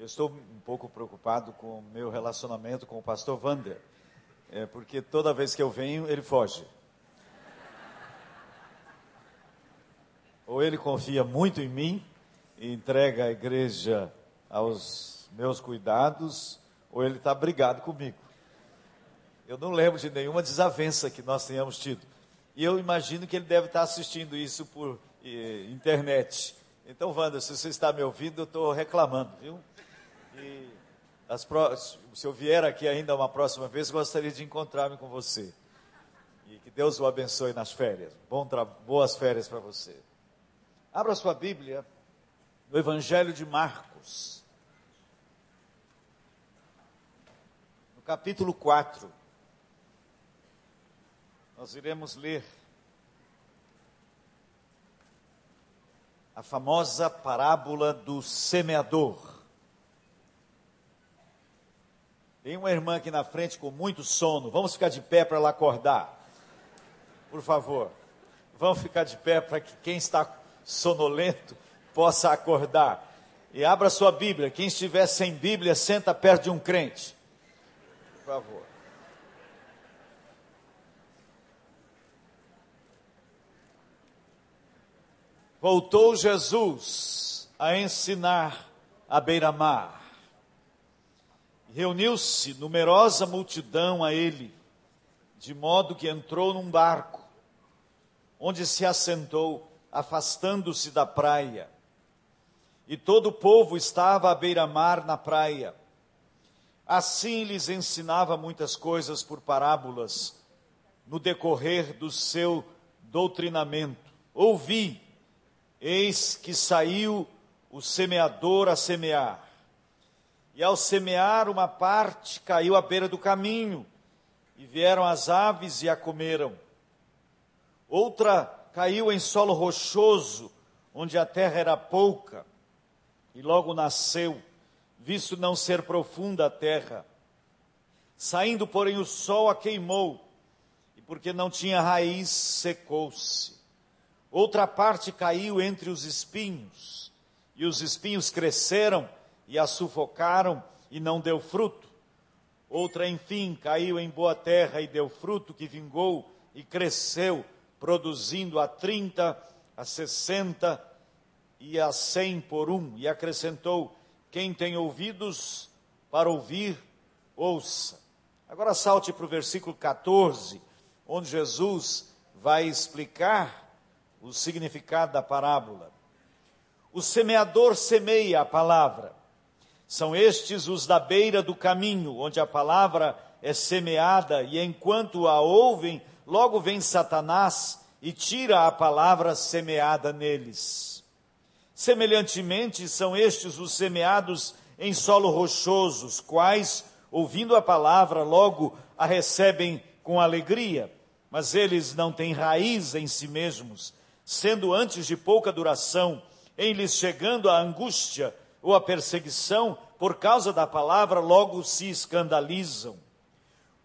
Eu estou um pouco preocupado com o meu relacionamento com o pastor Vander, é, porque toda vez que eu venho, ele foge. Ou ele confia muito em mim e entrega a igreja aos meus cuidados, ou ele está brigado comigo. Eu não lembro de nenhuma desavença que nós tenhamos tido. E eu imagino que ele deve estar assistindo isso por eh, internet. Então, Wanda, se você está me ouvindo, eu estou reclamando, viu? E pro... se eu vier aqui ainda uma próxima vez, gostaria de encontrar-me com você. E que Deus o abençoe nas férias. Tra... Boas férias para você. Abra sua Bíblia no Evangelho de Marcos, no capítulo 4. Nós iremos ler a famosa parábola do semeador. Tem uma irmã aqui na frente com muito sono. Vamos ficar de pé para ela acordar. Por favor. Vamos ficar de pé para que quem está sonolento possa acordar. E abra sua Bíblia. Quem estiver sem Bíblia, senta perto de um crente. Por favor. Voltou Jesus a ensinar à beira-mar Reuniu-se numerosa multidão a ele, de modo que entrou num barco, onde se assentou, afastando-se da praia. E todo o povo estava à beira-mar na praia. Assim lhes ensinava muitas coisas por parábolas, no decorrer do seu doutrinamento. Ouvi, eis que saiu o semeador a semear. E ao semear, uma parte caiu à beira do caminho, e vieram as aves e a comeram. Outra caiu em solo rochoso, onde a terra era pouca, e logo nasceu, visto não ser profunda a terra. Saindo, porém, o sol a queimou, e porque não tinha raiz, secou-se. Outra parte caiu entre os espinhos, e os espinhos cresceram e a sufocaram e não deu fruto. Outra, enfim, caiu em boa terra e deu fruto que vingou e cresceu, produzindo a trinta, a sessenta e a cem por um. E acrescentou: Quem tem ouvidos para ouvir, ouça. Agora salte para o versículo 14, onde Jesus vai explicar o significado da parábola. O semeador semeia a palavra. São estes os da beira do caminho, onde a palavra é semeada, e enquanto a ouvem, logo vem Satanás e tira a palavra semeada neles. Semelhantemente, são estes os semeados em solo rochoso, os quais, ouvindo a palavra, logo a recebem com alegria, mas eles não têm raiz em si mesmos, sendo antes de pouca duração, em lhes chegando a angústia, ou a perseguição por causa da palavra, logo se escandalizam.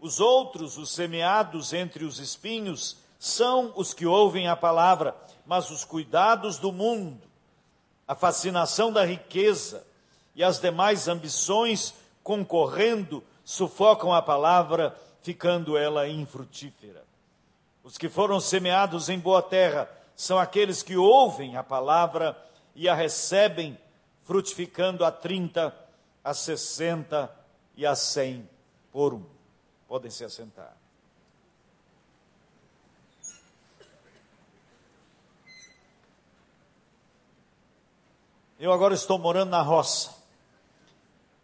Os outros, os semeados entre os espinhos, são os que ouvem a palavra, mas os cuidados do mundo, a fascinação da riqueza e as demais ambições concorrendo sufocam a palavra, ficando ela infrutífera. Os que foram semeados em boa terra são aqueles que ouvem a palavra e a recebem frutificando a 30, a 60 e a 100 por um. Podem se assentar. Eu agora estou morando na roça.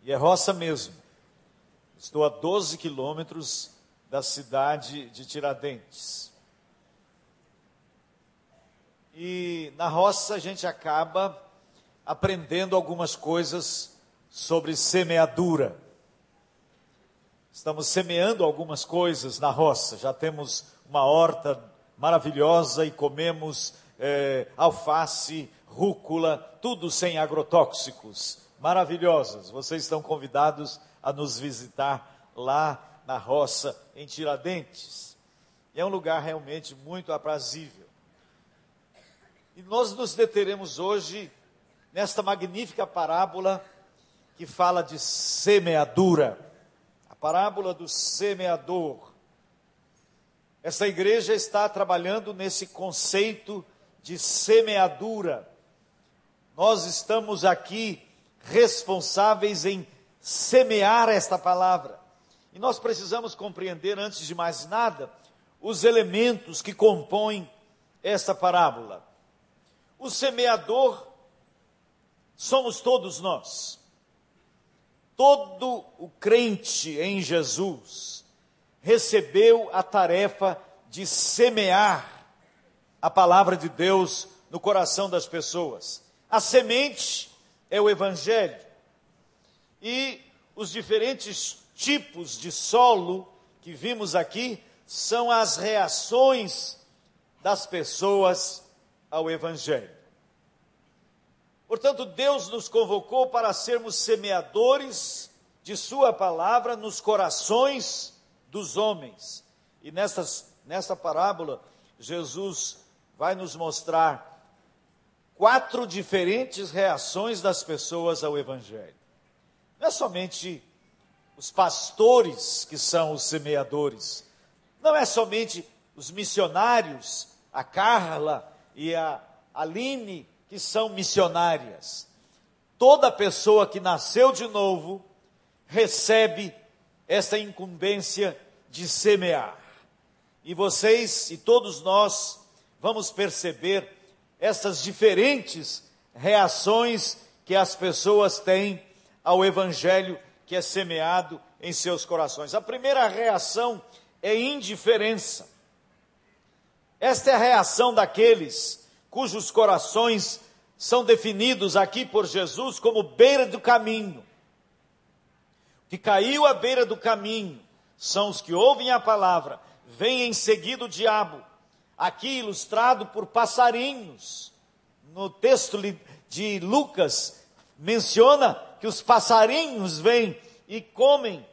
E é roça mesmo. Estou a 12 quilômetros da cidade de Tiradentes. E na roça a gente acaba aprendendo algumas coisas sobre semeadura. Estamos semeando algumas coisas na roça. Já temos uma horta maravilhosa e comemos é, alface, rúcula, tudo sem agrotóxicos. Maravilhosas. Vocês estão convidados a nos visitar lá na roça em Tiradentes. E é um lugar realmente muito aprazível. E nós nos deteremos hoje nesta magnífica parábola que fala de semeadura, a parábola do semeador. Essa igreja está trabalhando nesse conceito de semeadura. Nós estamos aqui responsáveis em semear esta palavra. E nós precisamos compreender, antes de mais nada, os elementos que compõem esta parábola. O semeador somos todos nós. Todo o crente em Jesus recebeu a tarefa de semear a palavra de Deus no coração das pessoas. A semente é o Evangelho. E os diferentes tipos de solo que vimos aqui são as reações das pessoas ao Evangelho. Portanto, Deus nos convocou para sermos semeadores de Sua palavra nos corações dos homens. E nessas, nessa parábola, Jesus vai nos mostrar quatro diferentes reações das pessoas ao Evangelho. Não é somente os pastores que são os semeadores, não é somente os missionários, a Carla e a Aline, que são missionárias. Toda pessoa que nasceu de novo recebe essa incumbência de semear. E vocês e todos nós vamos perceber essas diferentes reações que as pessoas têm ao evangelho que é semeado em seus corações. A primeira reação é indiferença. Esta é a reação daqueles cujos corações são definidos aqui por Jesus como beira do caminho. Que caiu à beira do caminho são os que ouvem a palavra, vem em seguida o diabo, aqui ilustrado por passarinhos. No texto de Lucas, menciona que os passarinhos vêm e comem.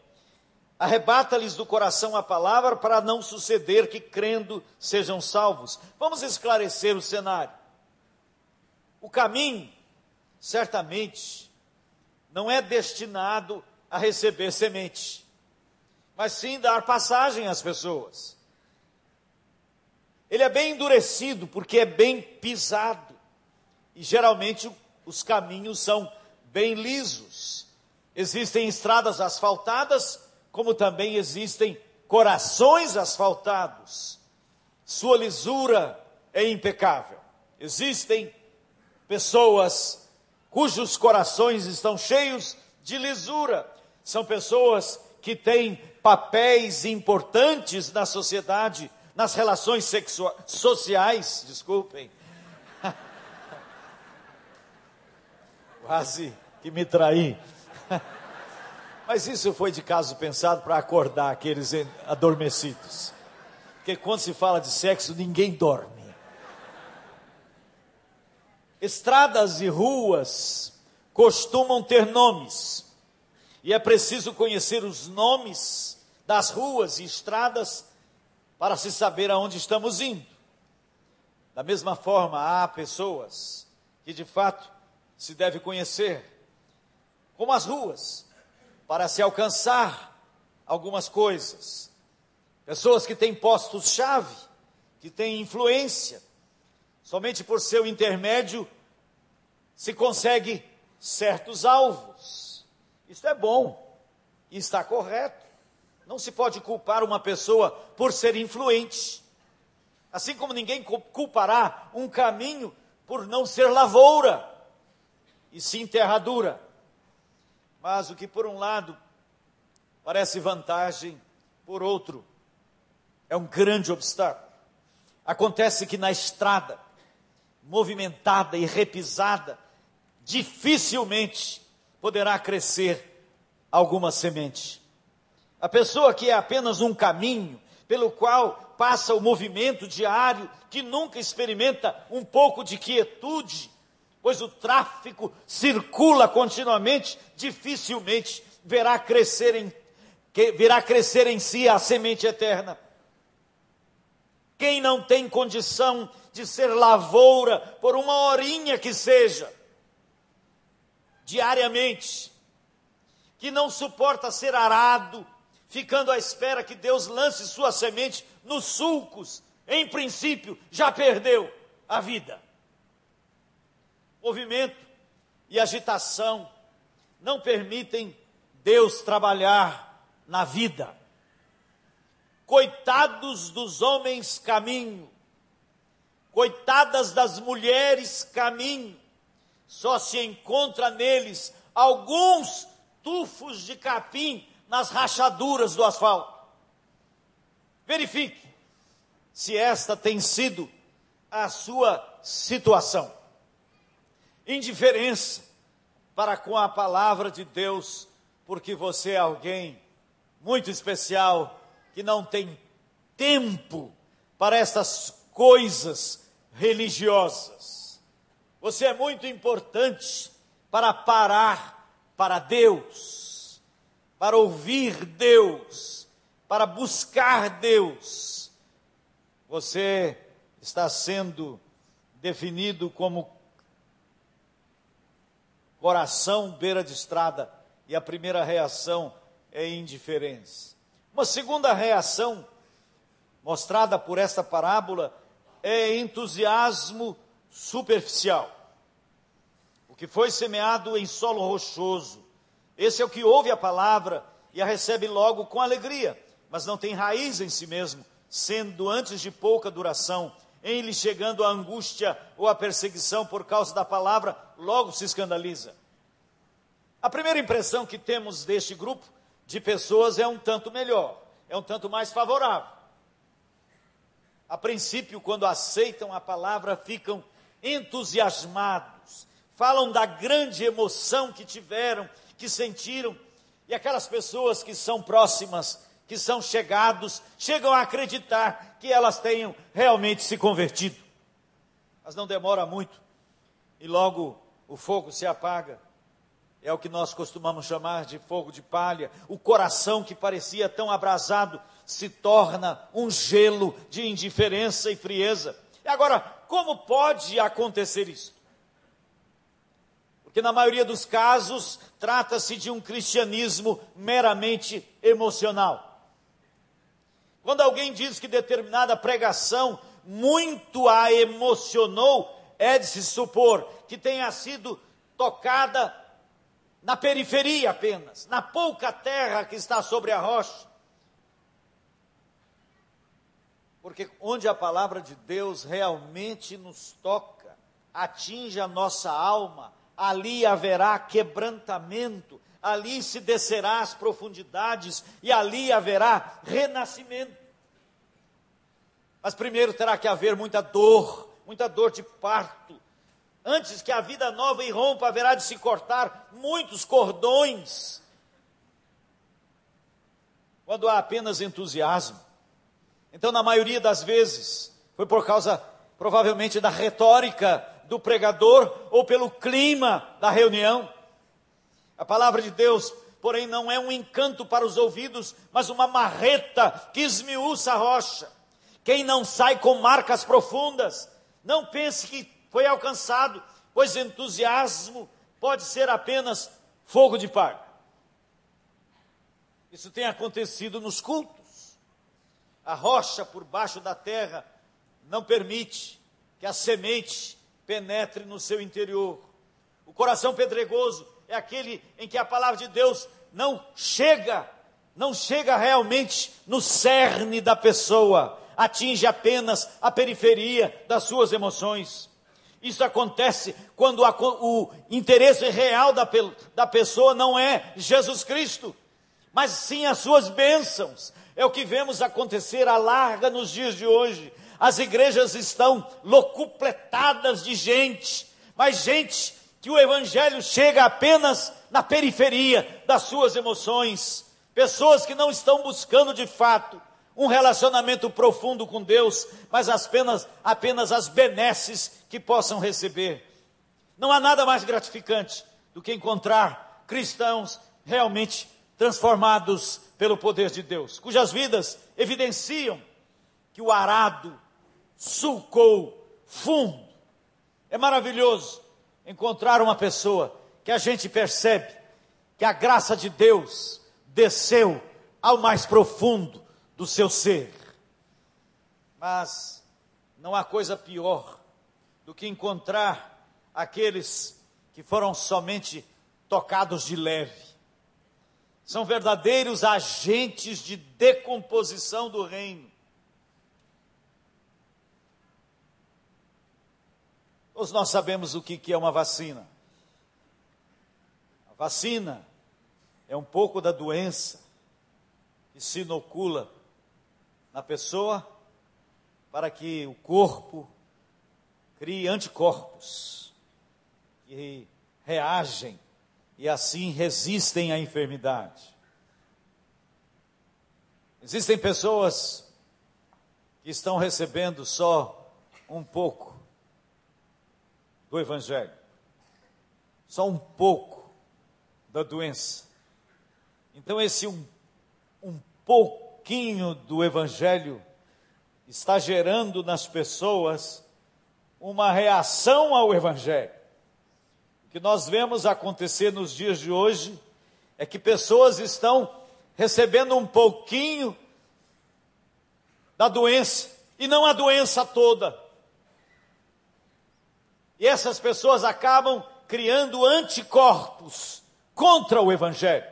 Arrebata-lhes do coração a palavra para não suceder que crendo sejam salvos. Vamos esclarecer o cenário. O caminho, certamente, não é destinado a receber semente, mas sim dar passagem às pessoas. Ele é bem endurecido porque é bem pisado. E geralmente os caminhos são bem lisos. Existem estradas asfaltadas, como também existem corações asfaltados. Sua lisura é impecável. Existem pessoas cujos corações estão cheios de lisura. São pessoas que têm papéis importantes na sociedade, nas relações sociais, desculpem. Quase que me traí. Mas isso foi de caso pensado para acordar aqueles adormecidos. Porque quando se fala de sexo, ninguém dorme. Estradas e ruas costumam ter nomes. E é preciso conhecer os nomes das ruas e estradas para se saber aonde estamos indo. Da mesma forma, há pessoas que de fato se deve conhecer, como as ruas, para se alcançar algumas coisas. Pessoas que têm postos-chave, que têm influência, somente por seu intermédio se consegue certos alvos. Isso é bom e está correto. Não se pode culpar uma pessoa por ser influente. Assim como ninguém culpará um caminho por não ser lavoura e sim terradura. Mas o que por um lado parece vantagem, por outro é um grande obstáculo. Acontece que na estrada, movimentada e repisada, dificilmente poderá crescer alguma semente. A pessoa que é apenas um caminho pelo qual passa o movimento diário, que nunca experimenta um pouco de quietude, pois o tráfico circula continuamente, dificilmente verá crescer em, virá crescer em si a semente eterna. Quem não tem condição de ser lavoura por uma horinha que seja, diariamente, que não suporta ser arado, ficando à espera que Deus lance sua semente nos sulcos, em princípio, já perdeu a vida. Movimento e agitação não permitem Deus trabalhar na vida. Coitados dos homens caminho, coitadas das mulheres caminho, só se encontra neles alguns tufos de capim nas rachaduras do asfalto. Verifique se esta tem sido a sua situação. Indiferença para com a palavra de Deus, porque você é alguém muito especial que não tem tempo para essas coisas religiosas. Você é muito importante para parar para Deus, para ouvir Deus, para buscar Deus. Você está sendo definido como coração beira de estrada, e a primeira reação é indiferença. Uma segunda reação mostrada por esta parábola é entusiasmo superficial. O que foi semeado em solo rochoso, esse é o que ouve a palavra e a recebe logo com alegria, mas não tem raiz em si mesmo, sendo antes de pouca duração, em lhe chegando a angústia ou a perseguição por causa da palavra, logo se escandaliza. A primeira impressão que temos deste grupo de pessoas é um tanto melhor, é um tanto mais favorável. A princípio, quando aceitam a palavra, ficam entusiasmados, falam da grande emoção que tiveram, que sentiram, e aquelas pessoas que são próximas, que são chegados, chegam a acreditar que elas tenham realmente se convertido. Mas não demora muito, e logo o fogo se apaga é o que nós costumamos chamar de fogo de palha. O coração que parecia tão abrasado se torna um gelo de indiferença e frieza. E agora, como pode acontecer isso? Porque na maioria dos casos trata-se de um cristianismo meramente emocional. Quando alguém diz que determinada pregação muito a emocionou, é de se supor que tenha sido tocada na periferia apenas, na pouca terra que está sobre a rocha. Porque onde a palavra de Deus realmente nos toca, atinge a nossa alma, ali haverá quebrantamento, ali se descerá as profundidades e ali haverá renascimento. Mas primeiro terá que haver muita dor, muita dor de parto, Antes que a vida nova irrompa, haverá de se cortar muitos cordões. Quando há apenas entusiasmo. Então, na maioria das vezes, foi por causa, provavelmente, da retórica do pregador ou pelo clima da reunião. A palavra de Deus, porém, não é um encanto para os ouvidos, mas uma marreta que esmiuça a rocha. Quem não sai com marcas profundas, não pense que foi alcançado, pois entusiasmo pode ser apenas fogo de palha. Isso tem acontecido nos cultos. A rocha por baixo da terra não permite que a semente penetre no seu interior. O coração pedregoso é aquele em que a palavra de Deus não chega, não chega realmente no cerne da pessoa, atinge apenas a periferia das suas emoções. Isso acontece quando a, o interesse real da, da pessoa não é Jesus Cristo, mas sim as suas bênçãos. É o que vemos acontecer à larga nos dias de hoje. As igrejas estão locupletadas de gente, mas gente que o evangelho chega apenas na periferia das suas emoções. Pessoas que não estão buscando de fato um relacionamento profundo com Deus, mas apenas, apenas as benesses que possam receber. Não há nada mais gratificante do que encontrar cristãos realmente transformados pelo poder de Deus, cujas vidas evidenciam que o arado sulcou fundo. É maravilhoso encontrar uma pessoa que a gente percebe que a graça de Deus desceu ao mais profundo do seu ser. Mas não há coisa pior do que encontrar aqueles que foram somente tocados de leve. São verdadeiros agentes de decomposição do reino. Todos nós sabemos o que é uma vacina. A vacina é um pouco da doença que se inocula na pessoa para que o corpo crie anticorpos que reagem e assim resistem à enfermidade. Existem pessoas que estão recebendo só um pouco do Evangelho, só um pouco da doença. Então, esse um, um pouquinho do Evangelho está gerando nas pessoas uma reação ao Evangelho. O que nós vemos acontecer nos dias de hoje é que pessoas estão recebendo um pouquinho da doença e não a doença toda. E essas pessoas acabam criando anticorpos contra o Evangelho.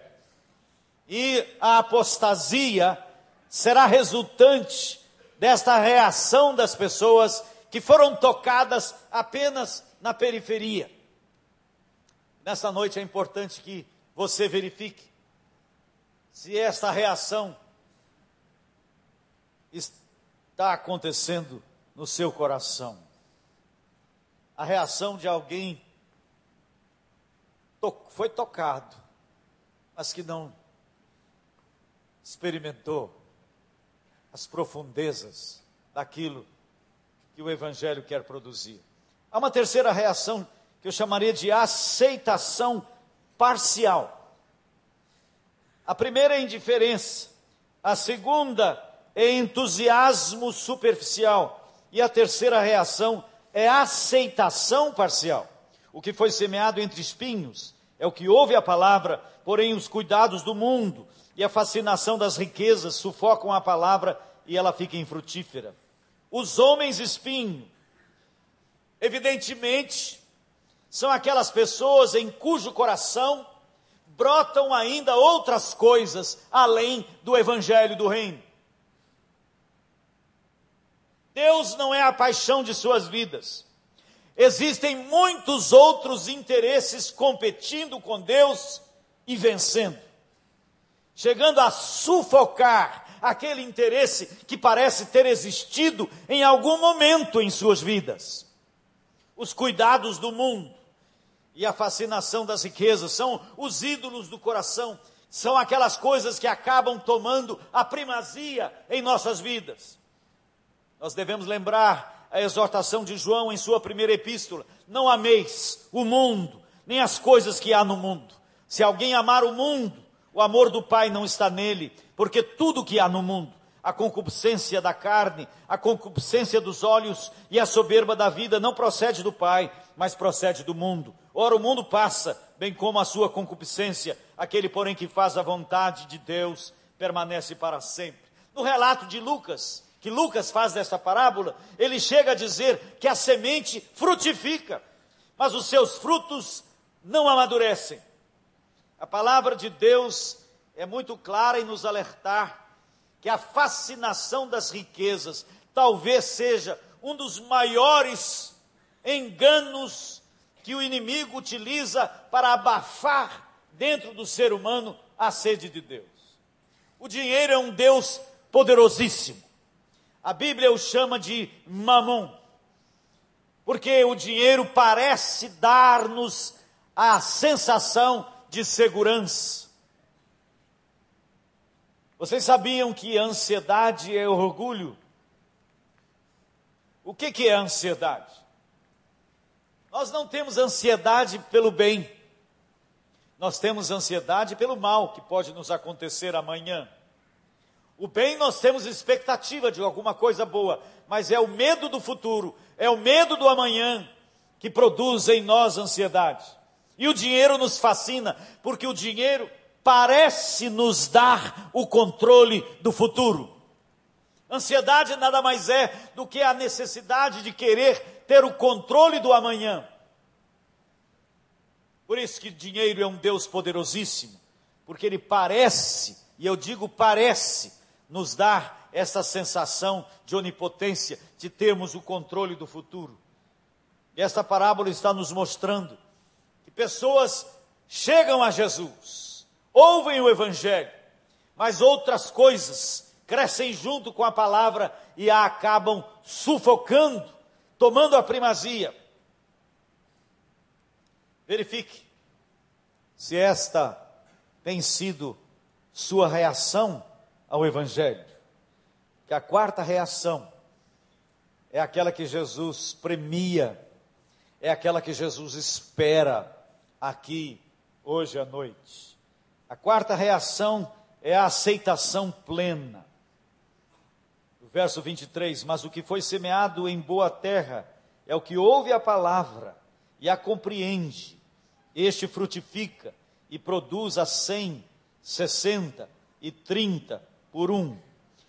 E a apostasia será resultante desta reação das pessoas que foram tocadas apenas na periferia. Nessa noite é importante que você verifique se esta reação está acontecendo no seu coração a reação de alguém foi tocado, mas que não experimentou as profundezas daquilo que o Evangelho quer produzir. Há uma terceira reação que eu chamaria de aceitação parcial. A primeira é indiferença, a segunda é entusiasmo superficial, e a terceira reação é aceitação parcial. O que foi semeado entre espinhos é o que ouve a palavra, porém os cuidados do mundo e a fascinação das riquezas sufocam a palavra e ela fica infrutífera. Os homens espinho, evidentemente, são aquelas pessoas em cujo coração brotam ainda outras coisas além do evangelho do reino. Deus não é a paixão de suas vidas. Existem muitos outros interesses competindo com Deus e vencendo, chegando a sufocar aquele interesse que parece ter existido em algum momento em suas vidas. Os cuidados do mundo e a fascinação das riquezas são os ídolos do coração, são aquelas coisas que acabam tomando a primazia em nossas vidas. Nós devemos lembrar a exortação de João em sua primeira epístola: Não ameis o mundo, nem as coisas que há no mundo. Se alguém amar o mundo, o amor do Pai não está nele, porque tudo que há no mundo, a concupiscência da carne, a concupiscência dos olhos e a soberba da vida não procede do Pai, mas procede do mundo. Ora, o mundo passa, bem como a sua concupiscência, aquele, porém, que faz a vontade de Deus permanece para sempre. No relato de Lucas, que Lucas faz desta parábola, ele chega a dizer que a semente frutifica, mas os seus frutos não amadurecem. A palavra de Deus é muito clara em nos alertar que a fascinação das riquezas talvez seja um dos maiores enganos que o inimigo utiliza para abafar dentro do ser humano a sede de Deus. O dinheiro é um Deus poderosíssimo. A Bíblia o chama de mamon, porque o dinheiro parece dar-nos a sensação de segurança. Vocês sabiam que ansiedade é orgulho? O que, que é ansiedade? Nós não temos ansiedade pelo bem, nós temos ansiedade pelo mal que pode nos acontecer amanhã. O bem nós temos expectativa de alguma coisa boa, mas é o medo do futuro, é o medo do amanhã que produz em nós ansiedade. E o dinheiro nos fascina, porque o dinheiro parece nos dar o controle do futuro. Ansiedade nada mais é do que a necessidade de querer ter o controle do amanhã. Por isso que dinheiro é um Deus poderosíssimo, porque ele parece, e eu digo parece, nos dar essa sensação de onipotência, de termos o controle do futuro. E esta parábola está nos mostrando pessoas chegam a Jesus, ouvem o Evangelho, mas outras coisas crescem junto com a palavra e a acabam sufocando, tomando a primazia. Verifique se esta tem sido sua reação ao Evangelho. Que a quarta reação é aquela que Jesus premia, é aquela que Jesus espera aqui, hoje à noite. A quarta reação é a aceitação plena. O verso 23: Mas o que foi semeado em boa terra é o que ouve a palavra e a compreende, este frutifica e produz a cem, sessenta e trinta por um.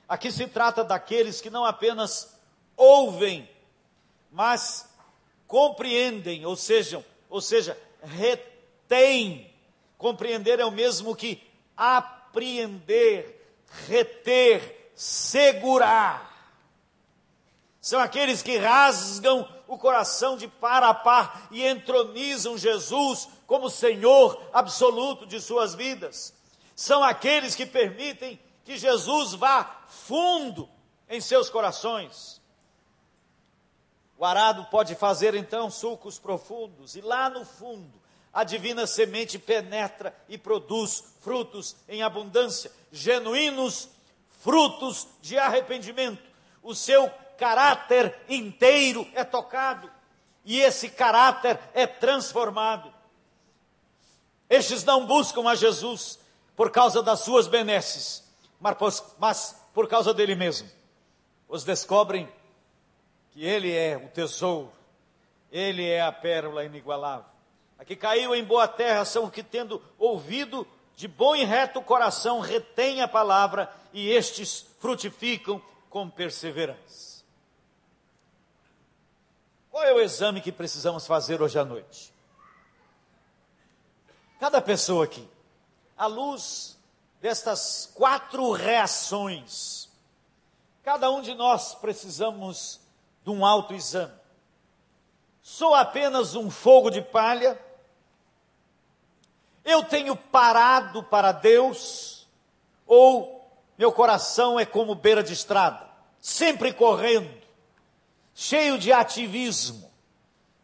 Aqui se trata daqueles que não apenas ouvem, mas compreendem, ou seja, ou seja, retém. Compreender é o mesmo que apreender, reter, segurar. São aqueles que rasgam o coração de par a par e entronizam Jesus como Senhor absoluto de suas vidas. São aqueles que permitem que Jesus vá fundo em seus corações. O arado pode fazer então sulcos profundos, e lá no fundo, a divina semente penetra e produz frutos em abundância, genuínos frutos de arrependimento. O seu caráter inteiro é tocado e esse caráter é transformado. Estes não buscam a Jesus por causa das suas benesses, mas por causa dele mesmo. Os descobrem que ele é o tesouro, ele é a pérola inigualável. A que caiu em boa terra são os que, tendo ouvido de bom e reto coração, retêm a palavra e estes frutificam com perseverança. Qual é o exame que precisamos fazer hoje à noite? Cada pessoa aqui, à luz destas quatro reações, cada um de nós precisamos de um autoexame. Sou apenas um fogo de palha? Eu tenho parado para Deus? Ou meu coração é como beira de estrada, sempre correndo? cheio de ativismo.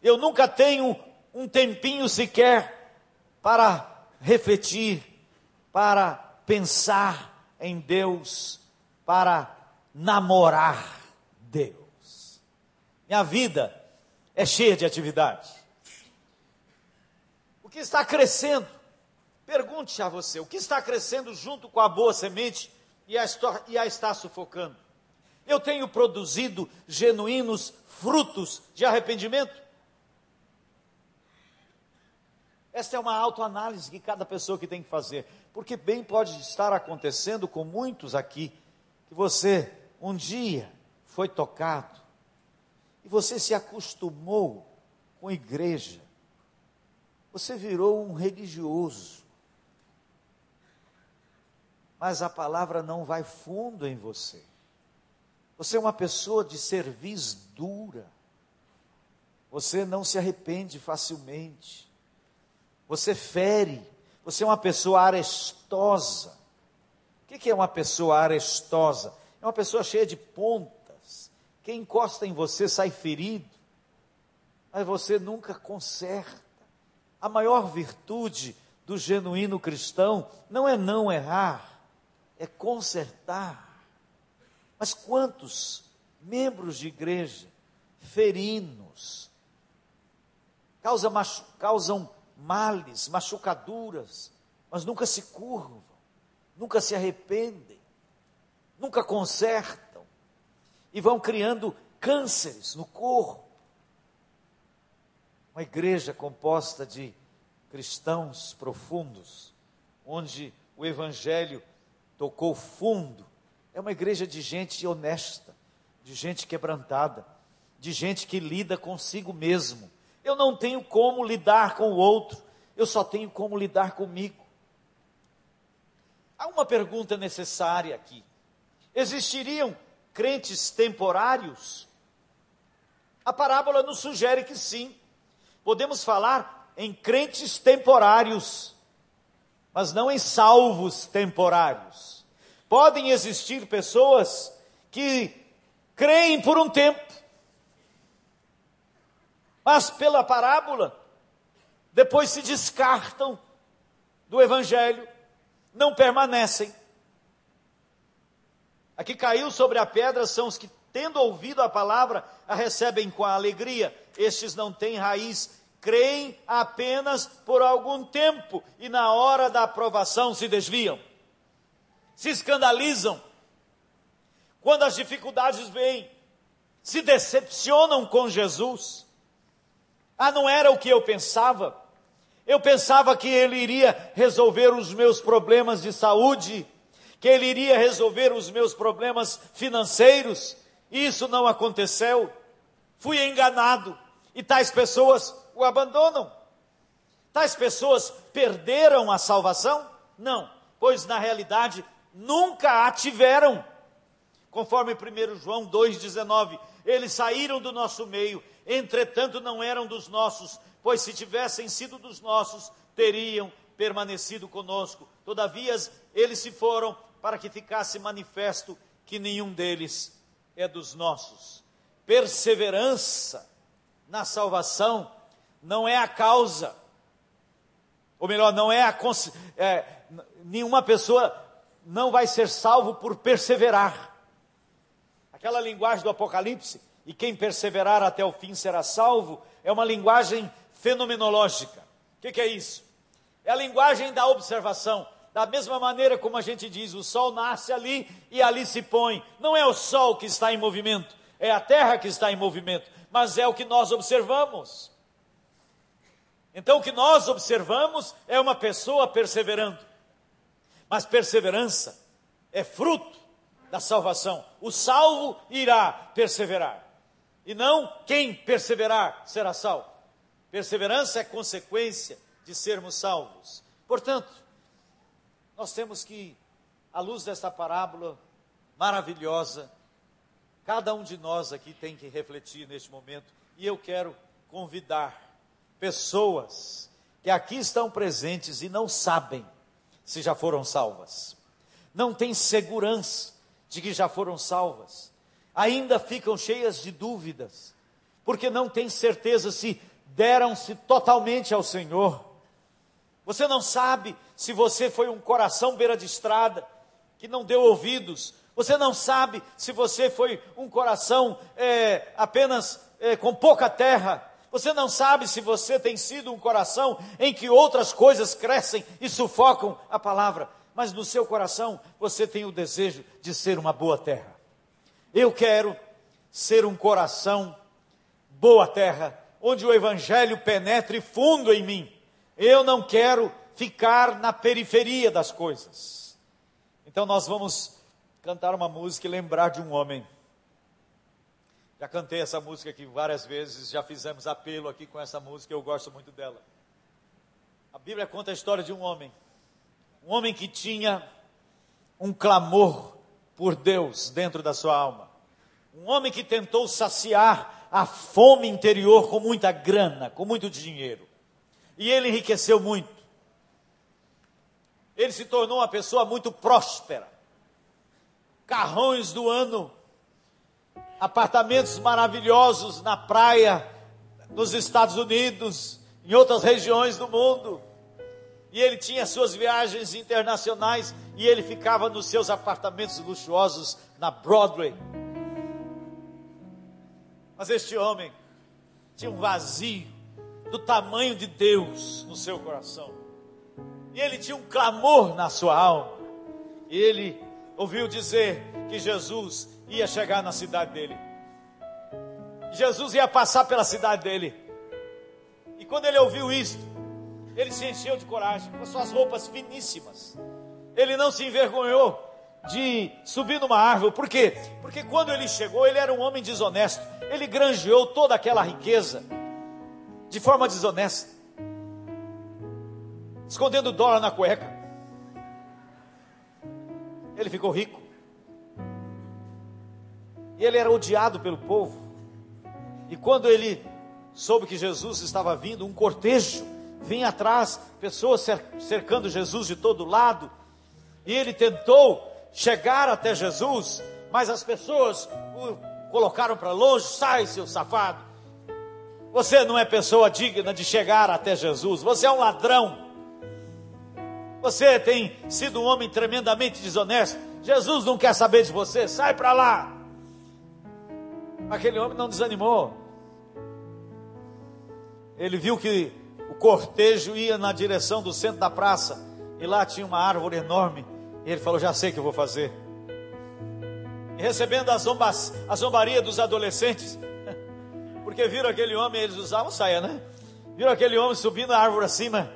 Eu nunca tenho um tempinho sequer para refletir, para pensar em Deus, para namorar Deus. Minha vida é cheia de atividade. O que está crescendo? Pergunte a você, o que está crescendo junto com a boa semente e a, e a está sufocando? Eu tenho produzido genuínos frutos de arrependimento? Esta é uma autoanálise que cada pessoa que tem que fazer, porque bem pode estar acontecendo com muitos aqui, que você um dia foi tocado e você se acostumou com igreja, você virou um religioso, mas a palavra não vai fundo em você. Você é uma pessoa de cerviz dura. Você não se arrepende facilmente. Você fere. Você é uma pessoa arestosa. O que é uma pessoa arestosa? É uma pessoa cheia de pontas. Quem encosta em você sai ferido. Mas você nunca conserta. A maior virtude do genuíno cristão não é não errar, é consertar. Mas quantos membros de igreja ferinos causam, machu, causam males, machucaduras, mas nunca se curvam, nunca se arrependem, nunca consertam e vão criando cânceres no corpo. Uma igreja composta de cristãos profundos, onde o Evangelho tocou fundo. É uma igreja de gente honesta, de gente quebrantada, de gente que lida consigo mesmo. Eu não tenho como lidar com o outro, eu só tenho como lidar comigo. Há uma pergunta necessária aqui: existiriam crentes temporários? A parábola nos sugere que sim. Podemos falar em crentes temporários, mas não em salvos temporários. Podem existir pessoas que creem por um tempo, mas pela parábola, depois se descartam do Evangelho, não permanecem. A que caiu sobre a pedra são os que, tendo ouvido a palavra, a recebem com alegria. Estes não têm raiz, creem apenas por algum tempo e na hora da aprovação se desviam, se escandalizam. Quando as dificuldades vêm, se decepcionam com Jesus. Ah, não era o que eu pensava. Eu pensava que ele iria resolver os meus problemas de saúde que ele iria resolver os meus problemas financeiros. Isso não aconteceu. Fui enganado. E tais pessoas o abandonam. Tais pessoas perderam a salvação? Não, pois na realidade nunca a tiveram. Conforme 1 João 2,19, eles saíram do nosso meio, entretanto não eram dos nossos, pois se tivessem sido dos nossos, teriam permanecido conosco. Todavia, eles se foram para que ficasse manifesto que nenhum deles é dos nossos. Perseverança na salvação não é a causa, ou melhor, não é a é, nenhuma pessoa não vai ser salvo por perseverar. Aquela linguagem do Apocalipse, e quem perseverar até o fim será salvo, é uma linguagem fenomenológica. O que, que é isso? É a linguagem da observação. Da mesma maneira como a gente diz, o sol nasce ali e ali se põe. Não é o sol que está em movimento, é a terra que está em movimento, mas é o que nós observamos. Então, o que nós observamos é uma pessoa perseverando. Mas perseverança é fruto da salvação. O salvo irá perseverar. E não quem perseverar será salvo. Perseverança é consequência de sermos salvos. Portanto, nós temos que, à luz desta parábola maravilhosa, cada um de nós aqui tem que refletir neste momento, e eu quero convidar pessoas que aqui estão presentes e não sabem se já foram salvas, não têm segurança de que já foram salvas, ainda ficam cheias de dúvidas, porque não têm certeza se deram-se totalmente ao Senhor. Você não sabe se você foi um coração beira de estrada, que não deu ouvidos. Você não sabe se você foi um coração é, apenas é, com pouca terra. Você não sabe se você tem sido um coração em que outras coisas crescem e sufocam a palavra. Mas no seu coração você tem o desejo de ser uma boa terra. Eu quero ser um coração boa terra, onde o evangelho penetre fundo em mim. Eu não quero ficar na periferia das coisas. Então nós vamos cantar uma música e lembrar de um homem. Já cantei essa música aqui várias vezes, já fizemos apelo aqui com essa música, eu gosto muito dela. A Bíblia conta a história de um homem, um homem que tinha um clamor por Deus dentro da sua alma, um homem que tentou saciar a fome interior com muita grana, com muito dinheiro, e ele enriqueceu muito ele se tornou uma pessoa muito próspera. Carrões do ano, apartamentos maravilhosos na praia, nos Estados Unidos, em outras regiões do mundo. E ele tinha suas viagens internacionais e ele ficava nos seus apartamentos luxuosos na Broadway. Mas este homem tinha um vazio do tamanho de Deus no seu coração. E ele tinha um clamor na sua alma. E ele ouviu dizer que Jesus ia chegar na cidade dele. Jesus ia passar pela cidade dele. E quando ele ouviu isto, ele se encheu de coragem, com suas roupas finíssimas. Ele não se envergonhou de subir numa árvore. Por quê? Porque quando ele chegou, ele era um homem desonesto. Ele granjeou toda aquela riqueza de forma desonesta, escondendo dólar na cueca. Ele ficou rico. E ele era odiado pelo povo. E quando ele soube que Jesus estava vindo, um cortejo vinha atrás, pessoas cercando Jesus de todo lado, e ele tentou chegar até Jesus, mas as pessoas o colocaram para longe, sai seu safado. Você não é pessoa digna de chegar até Jesus, você é um ladrão. Você tem sido um homem tremendamente desonesto. Jesus não quer saber de você, sai para lá. Aquele homem não desanimou. Ele viu que o cortejo ia na direção do centro da praça e lá tinha uma árvore enorme. E ele falou: Já sei o que eu vou fazer. E recebendo a, a zombaria dos adolescentes, porque viram aquele homem, eles usavam saia, né? Viram aquele homem subindo a árvore acima.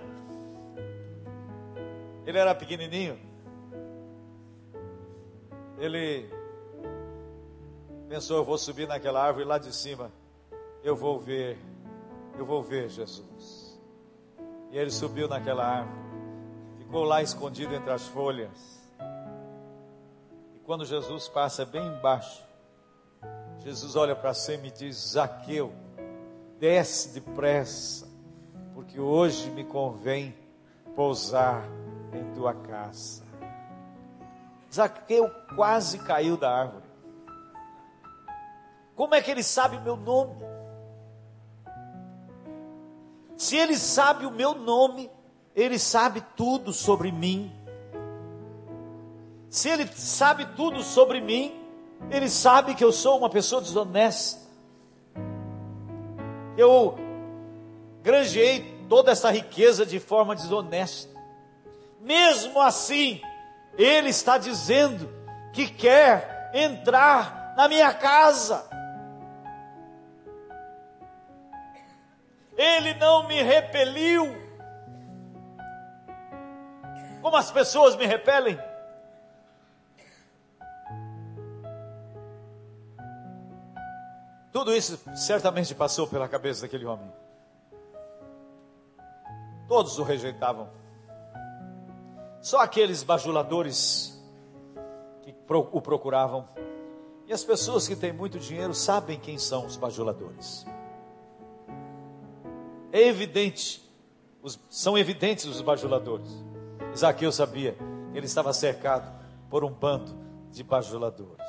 Ele era pequenininho. Ele pensou: Eu vou subir naquela árvore lá de cima. Eu vou ver, eu vou ver Jesus. E ele subiu naquela árvore, ficou lá escondido entre as folhas. E quando Jesus passa bem embaixo, Jesus olha para cima e diz: Zaqueu, desce depressa, porque hoje me convém pousar em tua casa. Zaqueu quase caiu da árvore. Como é que ele sabe o meu nome? Se ele sabe o meu nome, ele sabe tudo sobre mim. Se ele sabe tudo sobre mim, ele sabe que eu sou uma pessoa desonesta. Eu granjei toda essa riqueza de forma desonesta. Mesmo assim, ele está dizendo que quer entrar na minha casa. Ele não me repeliu. Como as pessoas me repelem. Tudo isso certamente passou pela cabeça daquele homem. Todos o rejeitavam. Só aqueles bajuladores que o procuravam. E as pessoas que têm muito dinheiro sabem quem são os bajuladores. É evidente, os, são evidentes os bajuladores. Isaqueu sabia, ele estava cercado por um bando de bajuladores.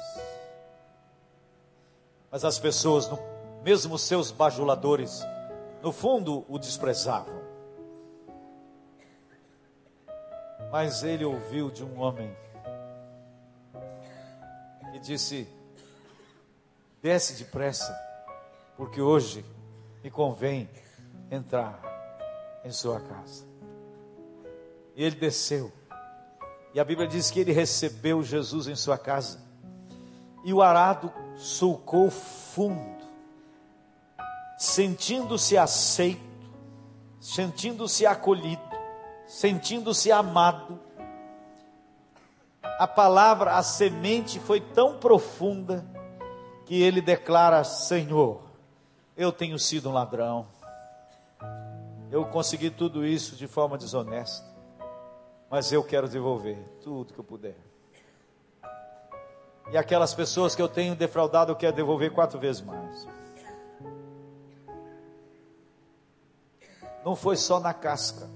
Mas as pessoas, mesmo seus bajuladores, no fundo o desprezavam. Mas ele ouviu de um homem e disse: Desce depressa, porque hoje me convém entrar em sua casa. E ele desceu. E a Bíblia diz que ele recebeu Jesus em sua casa. E o arado sulcou fundo, sentindo-se aceito, sentindo-se acolhido, sentindo-se amado. A palavra, a semente foi tão profunda que ele declara: Senhor, eu tenho sido um ladrão eu consegui tudo isso de forma desonesta, mas eu quero devolver tudo que eu puder. E aquelas pessoas que eu tenho defraudado, eu quero devolver quatro vezes mais. Não foi só na casca.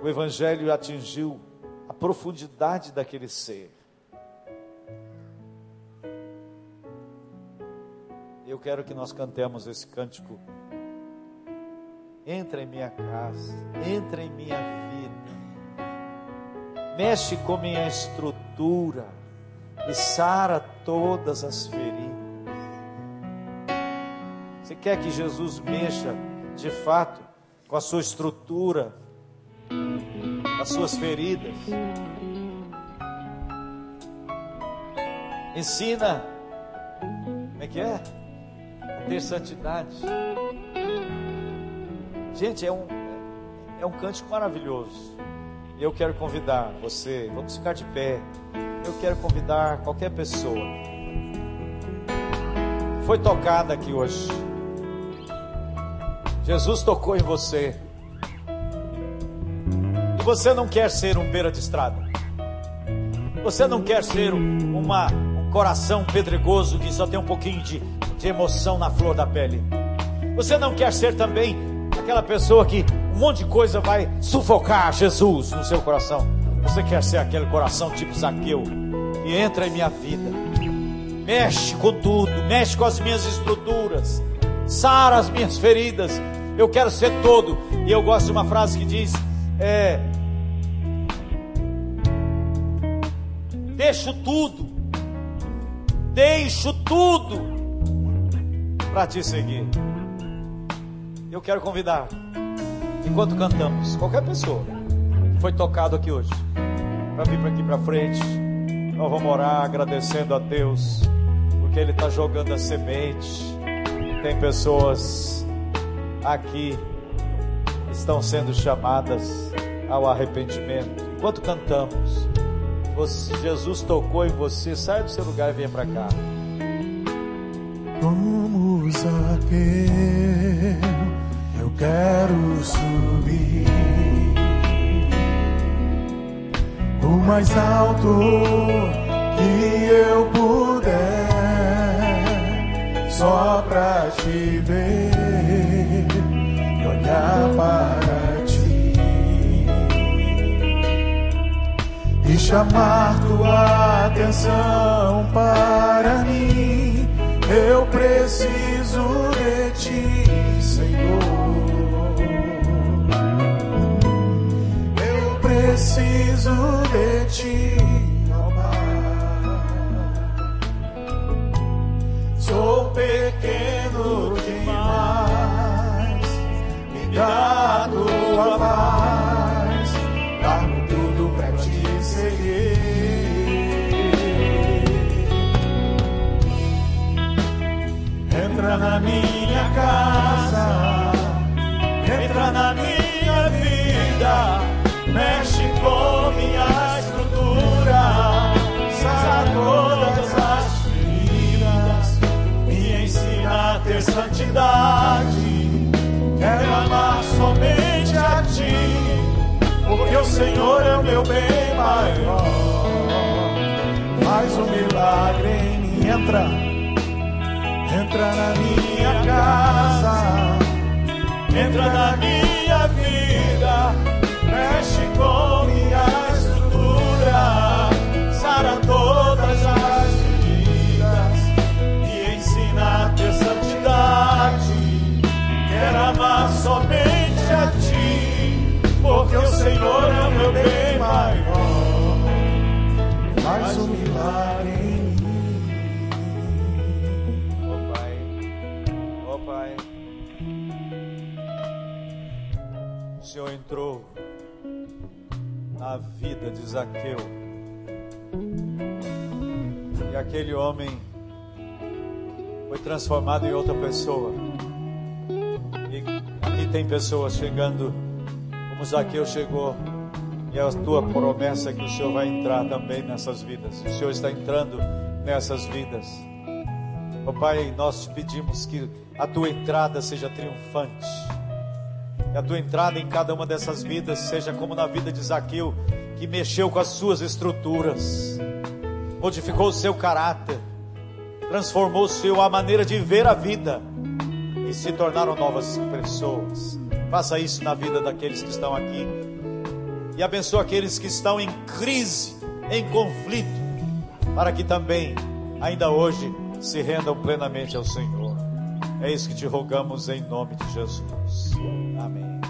O Evangelho atingiu a profundidade daquele ser. Eu quero que nós cantemos esse cântico entra em minha casa, entra em minha vida, mexe com minha estrutura e sara todas as feridas. Você quer que Jesus mexa de fato com a sua estrutura, com as suas feridas? Ensina, como é que é? A ter santidade Gente, é um, é um cântico maravilhoso. Eu quero convidar você, vamos ficar de pé. Eu quero convidar qualquer pessoa. Foi tocada aqui hoje. Jesus tocou em você. E você não quer ser um beira de estrada. Você não quer ser uma, um coração pedregoso que só tem um pouquinho de, de emoção na flor da pele. Você não quer ser também aquela pessoa que monte de coisa vai sufocar Jesus no seu coração. Você quer ser aquele coração tipo Zaqueu e entra em minha vida, mexe com tudo, mexe com as minhas estruturas, sara as minhas feridas. Eu quero ser todo. E eu gosto de uma frase que diz: é, deixo tudo, deixo tudo para te seguir. Eu quero convidar enquanto cantamos, qualquer pessoa que foi tocado aqui hoje, para vir para aqui para frente, nós vamos orar agradecendo a Deus, porque Ele está jogando a semente. Tem pessoas aqui que estão sendo chamadas ao arrependimento. Enquanto cantamos, você, Jesus tocou em você, sai do seu lugar e venha para cá. Vamos aqui quero subir o mais alto que eu puder, só pra te ver e olhar para ti e chamar tua atenção para mim. Eu preciso de ti, preciso de ti, Senhor é o meu bem maior. Faz um milagre em mim, entra, entra na minha casa, entra na minha vida. Mexe com minha estrutura, sara todas as feridas, me ensina a ter santidade. Quero amar somente Senhor é o meu bem maior. Faz um milagre em mim. Oh Pai, oh Pai. O Senhor entrou a vida de Zaqueu. E aquele homem foi transformado em outra pessoa. E aqui tem pessoas chegando como Zaqueu chegou. E a tua promessa é que o Senhor vai entrar também nessas vidas. O Senhor está entrando nessas vidas. Papai, nós te pedimos que a tua entrada seja triunfante que a tua entrada em cada uma dessas vidas seja como na vida de Zaqueu, que mexeu com as suas estruturas, modificou o seu caráter, transformou seu a maneira de ver a vida e se tornaram novas pessoas. Faça isso na vida daqueles que estão aqui e abençoe aqueles que estão em crise, em conflito, para que também, ainda hoje, se rendam plenamente ao Senhor. É isso que te rogamos em nome de Jesus. Amém.